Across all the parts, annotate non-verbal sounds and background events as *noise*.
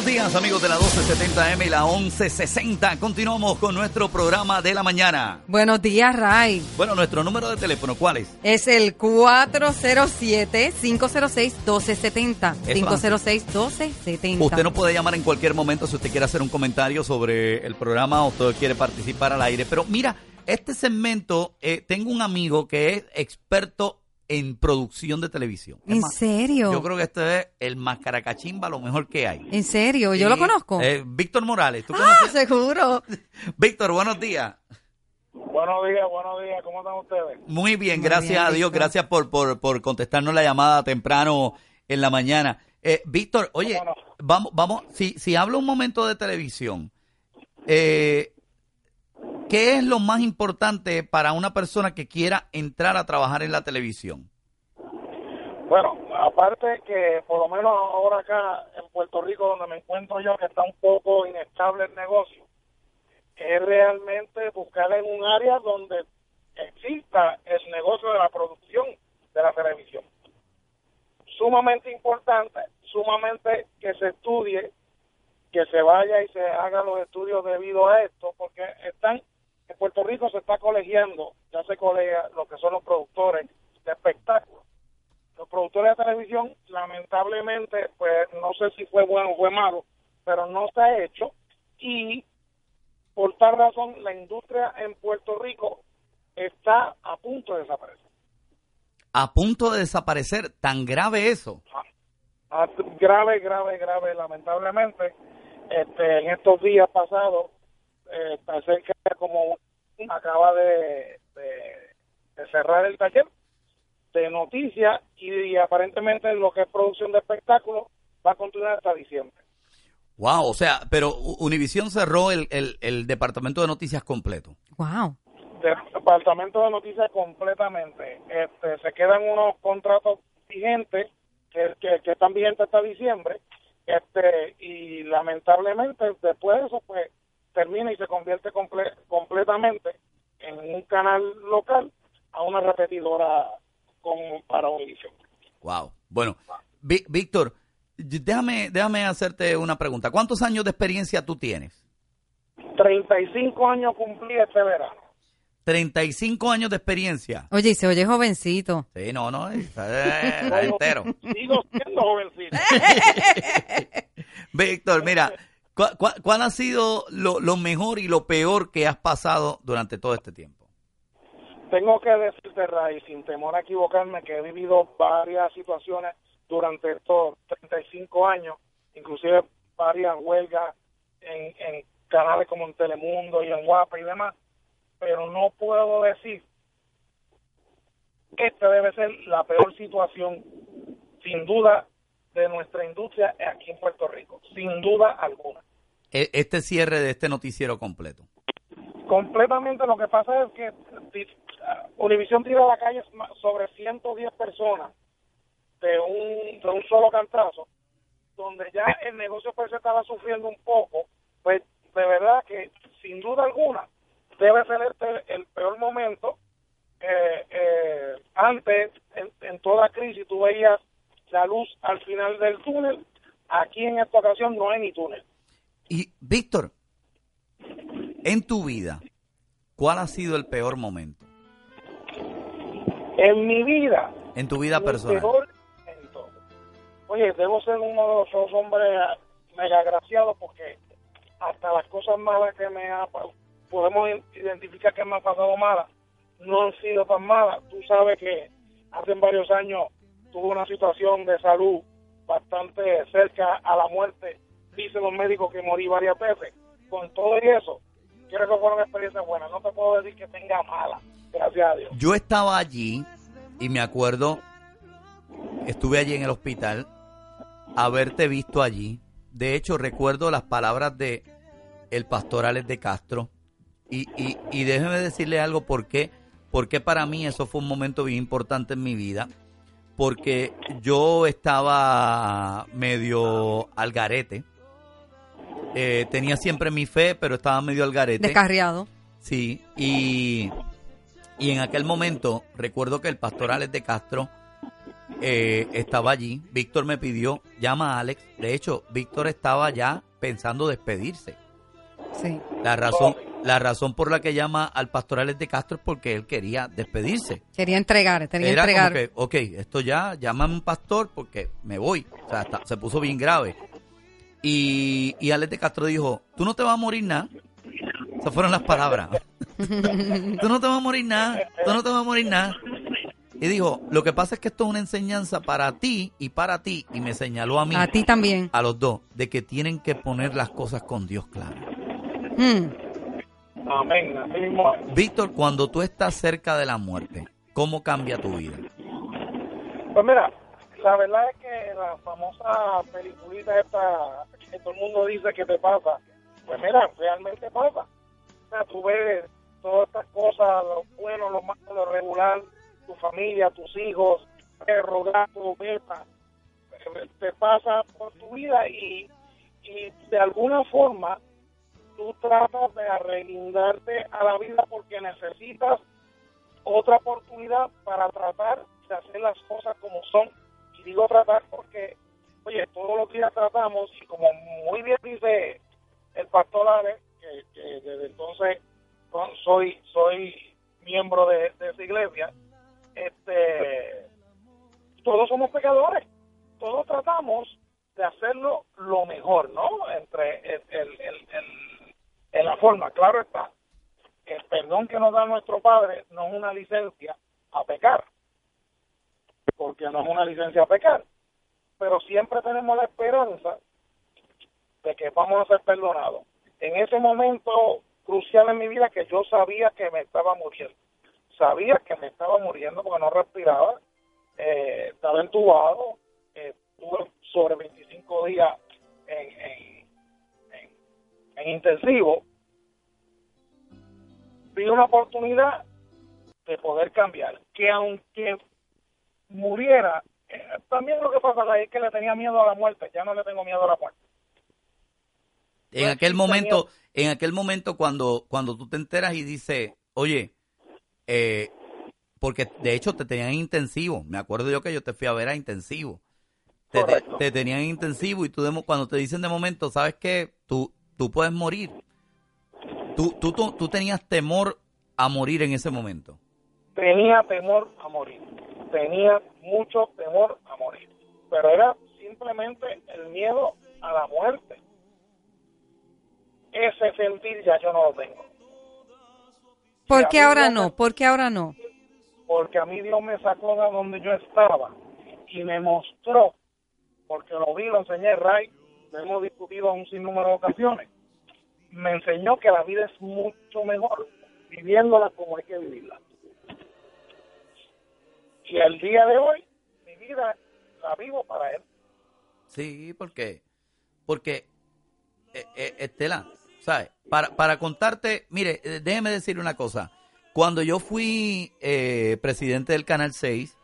Buenos días amigos de la 1270M y la 1160. Continuamos con nuestro programa de la mañana. Buenos días, Ray. Bueno, nuestro número de teléfono, ¿cuál es? Es el 407-506-1270. 506-1270. Usted nos puede llamar en cualquier momento si usted quiere hacer un comentario sobre el programa o usted quiere participar al aire. Pero mira, este segmento, eh, tengo un amigo que es experto en producción de televisión. ¿En más, serio? Yo creo que este es el mascaracachimba, lo mejor que hay. ¿En serio? ¿Yo lo conozco? eh, Víctor Morales, ¿tú ah, conoces? seguro. *laughs* Víctor, buenos días. Buenos días, buenos días, ¿cómo están ustedes? Muy bien, Muy gracias bien, a Dios, Víctor. gracias por, por, por contestarnos la llamada temprano en la mañana. Eh, Víctor, oye, vamos, vamos, si, si hablo un momento de televisión, eh, ¿qué es lo más importante para una persona que quiera entrar a trabajar en la televisión? Bueno, aparte que por lo menos ahora acá en Puerto Rico, donde me encuentro yo, que está un poco inestable el negocio, es realmente buscar en un área donde exista el negocio de la producción de la televisión. Sumamente importante, sumamente que se estudie, que se vaya y se haga los estudios debido a esto, porque están en Puerto Rico se está colegiando, ya se colega lo que son los productores de espectáculos. Los productores de televisión, lamentablemente, pues no sé si fue bueno o fue malo, pero no se ha hecho y por tal razón la industria en Puerto Rico está a punto de desaparecer. A punto de desaparecer, tan grave eso. Ah, grave, grave, grave, lamentablemente. Este, en estos días pasados, eh, tan cerca como acaba de, de- de cerrar el taller de noticias y, y aparentemente lo que es producción de espectáculos va a continuar hasta diciembre. Wow, o sea, pero Univisión cerró el, el, el departamento de noticias completo. Wow. del departamento de noticias completamente. Este, se quedan unos contratos vigentes que, que, que están vigentes hasta diciembre este y lamentablemente después de eso pues termina y se convierte comple- completamente en un canal local a una repetidora como para Univision. Wow. Bueno, Ví- Víctor, déjame, déjame hacerte una pregunta. ¿Cuántos años de experiencia tú tienes? 35 años cumplí este verano. 35 años de experiencia. Oye, y se oye jovencito. Sí, no, no, está, está entero. *laughs* Sigo siendo jovencito. *laughs* Víctor, mira, ¿cu- cu- ¿cuál ha sido lo, lo mejor y lo peor que has pasado durante todo este tiempo? Tengo que decirte, Ray, sin temor a equivocarme, que he vivido varias situaciones durante estos 35 años, inclusive varias huelgas en, en canales como en Telemundo y en Guapa y demás, pero no puedo decir que esta debe ser la peor situación, sin duda, de nuestra industria aquí en Puerto Rico, sin duda alguna. E- Este cierre de este noticiero completo. completamente lo que pasa es que di- Univisión tira a la calle sobre 110 personas de un, de un solo cantazo, donde ya el negocio pues estaba sufriendo un poco, pues de verdad que sin duda alguna debe ser este el peor momento. Eh, eh, antes, en, en toda crisis, tú veías la luz al final del túnel. Aquí en esta ocasión no hay ni túnel. Y, Víctor, en tu vida, ¿cuál ha sido el peor momento? En mi vida, En tu vida personal. peor momento. Oye, debo ser uno de los hombres mega agraciados porque hasta las cosas malas que me ha podemos identificar que me ha pasado malas no han sido tan malas. Tú sabes que hace varios años tuve una situación de salud bastante cerca a la muerte. Dicen los médicos que morí varias veces. Con todo y eso, quiero que fueron experiencias buenas. No te puedo decir que tenga malas, gracias a Dios. Yo estaba allí y me acuerdo, estuve allí en el hospital, haberte visto allí. De hecho, recuerdo las palabras de el pastor Alex de Castro. Y, y, y déjeme decirle algo, ¿por qué? Porque para mí eso fue un momento bien importante en mi vida. Porque yo estaba medio al garete. Eh, tenía siempre mi fe, pero estaba medio al garete. Descarriado. Sí, y, y en aquel momento recuerdo que el pastor Alex de Castro eh, estaba allí. Víctor me pidió, llama a Alex. De hecho, Víctor estaba ya pensando despedirse. Sí. La razón, la razón por la que llama al pastor Alex de Castro es porque él quería despedirse. Quería entregar, quería Era como entregar. que, ok, esto ya, llámame un pastor porque me voy. O sea, se puso bien grave. Y, y Alex de Castro dijo, tú no te vas a morir nada. Esas fueron las palabras. *laughs* tú no te vas a morir nada, tú no te vas a morir nada. Y dijo, lo que pasa es que esto es una enseñanza para ti y para ti. Y me señaló a mí, A ti también. a los dos, de que tienen que poner las cosas con Dios claras. Mm. Amén. Así mismo es. Víctor, cuando tú estás cerca de la muerte, ¿cómo cambia tu vida? Pues mira, la verdad es que la famosa peliculita esta que todo el mundo dice que te pasa, pues mira, realmente pasa. O sea, tú ves todas estas cosas, lo bueno, lo malo, lo regular, tu familia, tus hijos, perro, gato, beta, te pasa por tu vida y, y de alguna forma tú tratas de arreglindarte a la vida porque necesitas otra oportunidad para tratar de hacer las cosas como son. Y digo tratar porque, oye, todos los días tratamos y como muy bien dice el pastor Alex, que, que desde entonces soy soy miembro de, de esa iglesia, este, todos somos pecadores, todos tratamos de hacerlo lo mejor, ¿no? Entre el, el- el- el- en la forma, claro está el perdón que nos da nuestro Padre no es una licencia a pecar, porque no es una licencia a pecar, pero siempre tenemos la esperanza de que vamos a ser perdonados. En ese momento crucial en mi vida que yo sabía que me estaba muriendo, sabía que me estaba muriendo porque no respiraba, eh, estaba entubado, eh, estuve sobre 25 días en, en, en intensivo, vi una oportunidad de poder cambiar. Que aunque muriera, eh, también lo que pasa es que le tenía miedo a la muerte, ya no le tengo miedo a la muerte. En Pues aquel momento, en aquel momento cuando, cuando tú te enteras y dices, oye, eh, porque de hecho te tenían en intensivo, me acuerdo yo que yo te fui a ver a intensivo, te, te, Correcto. te tenían en intensivo y tú de cuando te dicen de momento, sabes que tú, tú puedes morir, tú, tú, tú, tú tenías temor a morir en ese momento. Tenía temor a morir, tenía mucho temor a morir, pero era simplemente el miedo a la muerte. Ese sentir ya yo no lo tengo. ¿Por qué ahora no? ¿Por qué ahora no? porque a mí Dios me sacó de donde yo estaba y me mostró, porque lo vi, lo enseñé, Ray, lo hemos discutido en un sinnúmero de ocasiones, me enseñó que la vida es mucho mejor viviéndola como hay que vivirla. Y el día de hoy, mi vida la vivo para Él. Sí, porque, porque, eh, eh, Estela, ¿sabes? Para, para contarte, mire, eh, déjeme decir una cosa. Cuando yo fui eh, presidente del Canal 6,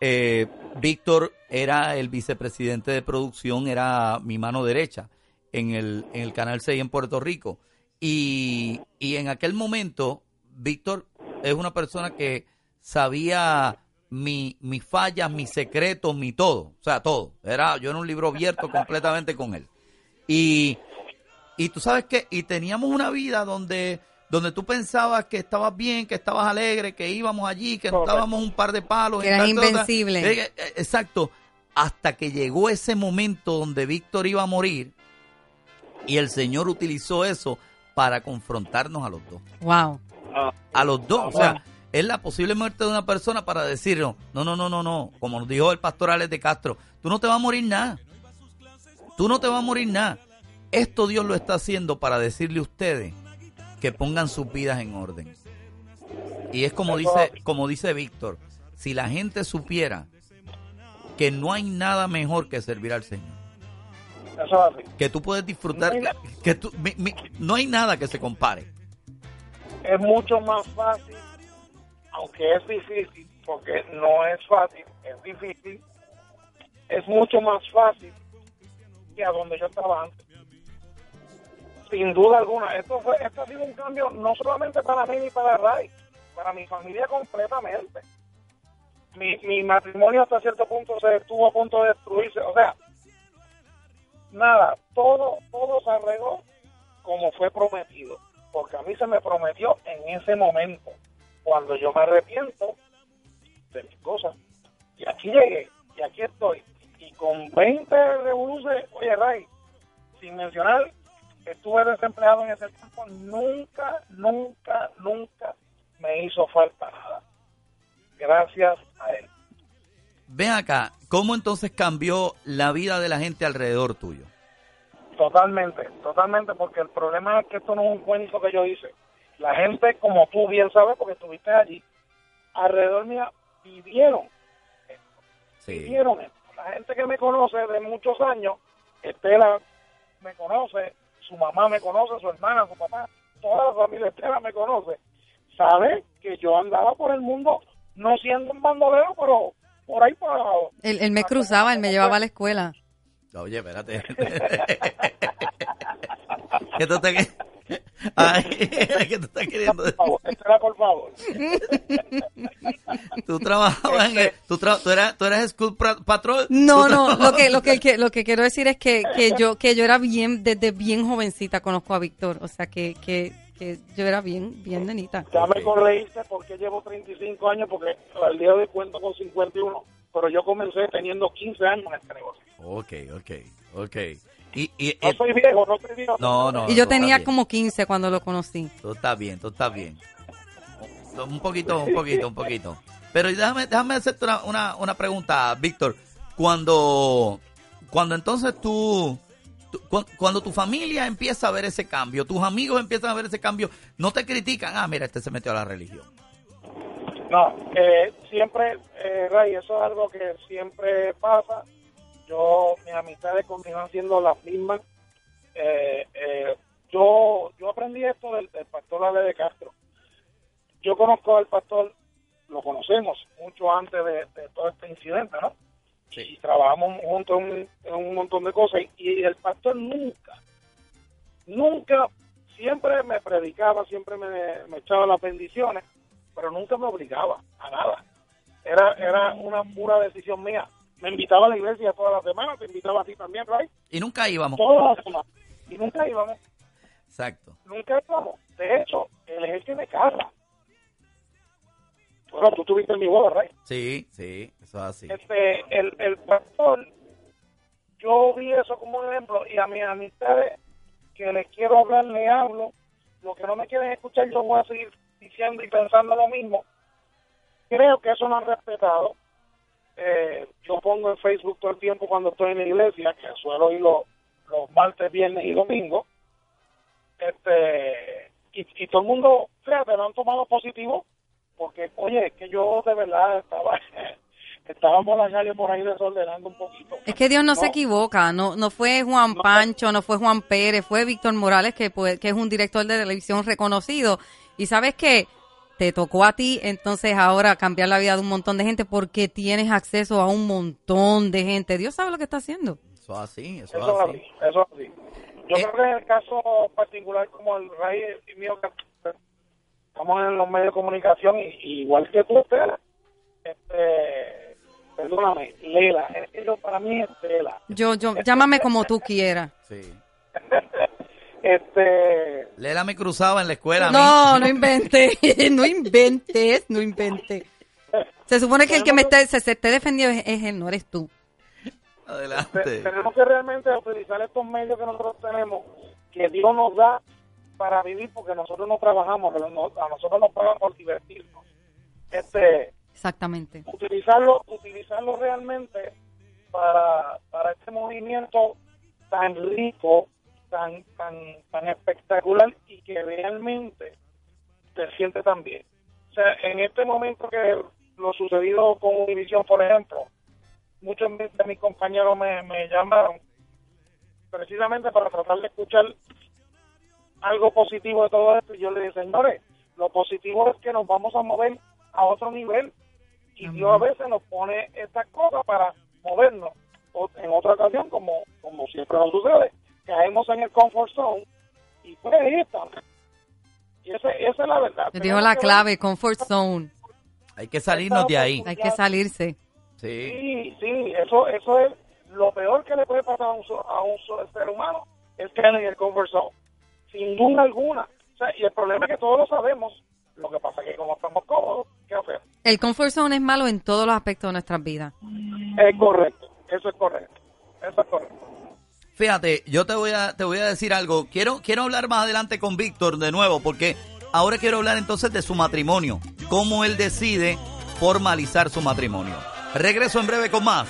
eh, Víctor era el vicepresidente de producción, era mi mano derecha en el, en el Canal 6 en Puerto Rico. Y, y en aquel momento, Víctor es una persona que sabía mi, mis fallas, mis secretos, mi todo. O sea, todo. Era, yo era un libro abierto completamente con él. Y, y tú sabes que, y teníamos una vida donde, donde tú pensabas que estabas bien, que estabas alegre, que íbamos allí, que nos dábamos un par de palos. Que eras invencible. Eh, eh, Exacto. Hasta que llegó ese momento donde Víctor iba a morir y el Señor utilizó eso para confrontarnos a los dos. Wow. A los dos. O sea, es la posible muerte de una persona para decirnos, no, no, no, no, no. Como nos dijo el pastor Alex de Castro, tú no te vas a morir nada. Tú no te vas a morir nada. Esto Dios lo está haciendo para decirle a ustedes que pongan sus vidas en orden. Y es como dice, como dice Víctor, si la gente supiera que no hay nada mejor que servir al Señor, que tú puedes disfrutar, que tú, mi- mi- no hay nada que se compare. Es mucho más fácil, aunque es difícil, porque no es fácil, es difícil, es mucho más fácil que a donde yo estaba antes. Sin duda alguna, esto fue, esto ha sido un cambio no solamente para mí ni para Ray, para mi familia completamente. mi, mi matrimonio hasta cierto punto se estuvo a punto de destruirse. O sea, nada, todo, todo se arregló como fue prometido. Porque a mí se me prometió en ese momento, cuando yo me arrepiento de mis cosas. Y aquí llegué, y aquí estoy. Y con 20 revoluciones, oye, Ray, sin mencionar, estuve desempleado en ese tiempo, nunca, nunca, nunca me hizo falta nada. Gracias a él. Ven acá, ¿cómo entonces cambió la vida de la gente alrededor tuyo? Totalmente, totalmente, porque el problema es que esto no es un cuento que yo hice. La gente, como tú bien sabes, porque estuviste allí, alrededor mía vivieron Sí. vivieron esto. La gente que me conoce de muchos años, Estela me conoce, su mamá me conoce, su hermana, su papá, toda la familia Estela me conoce, sabe que yo andaba por el mundo no siendo un bandolero, pero por ahí por abajo. Él, él me cruzaba, él me llevaba a la escuela. Oye, espérate. *laughs* ¿Qué tú te... *laughs* Ay, *laughs* ¿qué tú estás queriendo Por favor, Estela, por favor. *laughs* Tú trabajabas en el- tú, tra- tú eras, tú eras School Patrol. No, no, lo que, lo que, lo que quiero decir es que, que yo, que yo era bien, desde bien jovencita conozco a Víctor, o sea que, que, que yo era bien, bien nenita. Ya me corregiste porque llevo 35 años, porque al día de hoy cuento con 51, pero yo comencé teniendo 15 años en este negocio. Ok, ok, ok. Y, y, No eh, soy viejo, no soy viejo. no, no. Y yo tenía como 15 cuando lo conocí. Tú estás bien, tú estás bien. Un poquito, un poquito, un poquito. Pero déjame, déjame hacerte una, una, una pregunta, Víctor. Cuando, cuando entonces tú, tú- cu- cuando tu familia empieza a ver ese cambio, tus amigos empiezan a ver ese cambio, no te critican, ah, mira, este se metió a la religión. No, eh, siempre, eh, Ray, eso es algo que siempre pasa. Yo, mis amistades continúan siendo las mismas. Eh, eh, yo, yo aprendí esto del, del pastor Ale de Castro. Yo conozco al pastor, lo conocemos mucho antes de, de todo este incidente, ¿no? Y trabajamos juntos en, un- en un montón de cosas. Y, y el pastor nunca, nunca, siempre me predicaba, siempre me, me echaba las bendiciones pero nunca me obligaba a nada. Era era una pura decisión mía. Me invitaba a la iglesia todas las semanas, te invitaba a ti también, Ray, Y nunca íbamos. todas las semanas. Y nunca íbamos, Exacto. nunca íbamos. De hecho, el ejército de casa. Bueno, tú tuviste mi boda, Ray. Sí, sí, eso es así. Este, el, el pastor, yo vi eso como un ejemplo y a mis amistades que les quiero hablar, le hablo. Lo que no me quieren escuchar, yo voy a seguir diciendo y pensando lo mismo. Creo que eso no han respetado. Eh, yo pongo en Facebook todo el tiempo cuando estoy en la iglesia, que suelo ir los, los martes, viernes y domingos. Este, y, y todo el mundo, fíjate, lo han tomado positivo, porque, oye, es que yo de verdad estaba, *laughs* estábamos la calle por ahí desordenando un poquito. Es que Dios no, se equivoca, no, no fue Juan Pancho, no fue Juan Pérez, fue Víctor Morales, que, pues, que es un director de televisión reconocido. Y sabes que te tocó a ti entonces ahora cambiar la vida de un montón de gente porque tienes acceso a un montón de gente. Dios sabe lo que está haciendo. Eso es así, eso, Eso es es así. así, eso es así. Yo Eh. creo que en el caso particular como el Ray y mío, que estamos en los medios de comunicación y, y igual que tú, Estela, este, perdóname, Lela, es que yo para mí es Estela. Yo, yo, *laughs* llámame como tú quieras. Sí. Este, Lela me cruzaba en la escuela. No, *laughs* no inventes, no inventes, no inventes. Se supone que el que me esté, se, se esté defendiendo es, es él, no eres tú. te- Adelante. tenemos que realmente utilizar estos medios que nosotros tenemos, que Dios nos da para vivir, porque nosotros no trabajamos, a nosotros nos pagan por divertirnos. Este, Exactamente. utilizarlo utilizarlo realmente para, para este movimiento tan rico tan tan tan espectacular y que realmente te siente tan bien. O sea en este momento que lo sucedido con Univision por ejemplo muchos de mis compañeros me, me llamaron precisamente para tratar de escuchar algo positivo de todo esto. Y yo le dije señores lo positivo es que nos vamos a mover a otro nivel y Dios a veces nos pone estas cosas para movernos. O en otra ocasión, como, como siempre nos sucede, caemos en el comfort zone y pues ahí estamos. Y ese- esa es la verdad. Te dijo la que clave, comfort zone. Hay que salirnos de ahí. Hay que salirse. Sí. Sí, sí, eso, eso es lo peor que le puede pasar a un, so- a un ser humano, es caer en el comfort zone, sin duda alguna. O sea, y el problema es que todos lo sabemos, lo que pasa es que como estamos cómodos, ¿qué hacemos? El comfort zone es malo en todos los aspectos de nuestras vidas. Es correcto, eso es correcto, eso es correcto. Fíjate, yo te voy a te voy a decir algo. Quiero quiero hablar más adelante con Víctor de nuevo porque ahora quiero hablar entonces de su matrimonio, cómo él decide formalizar su matrimonio. Regreso en breve con más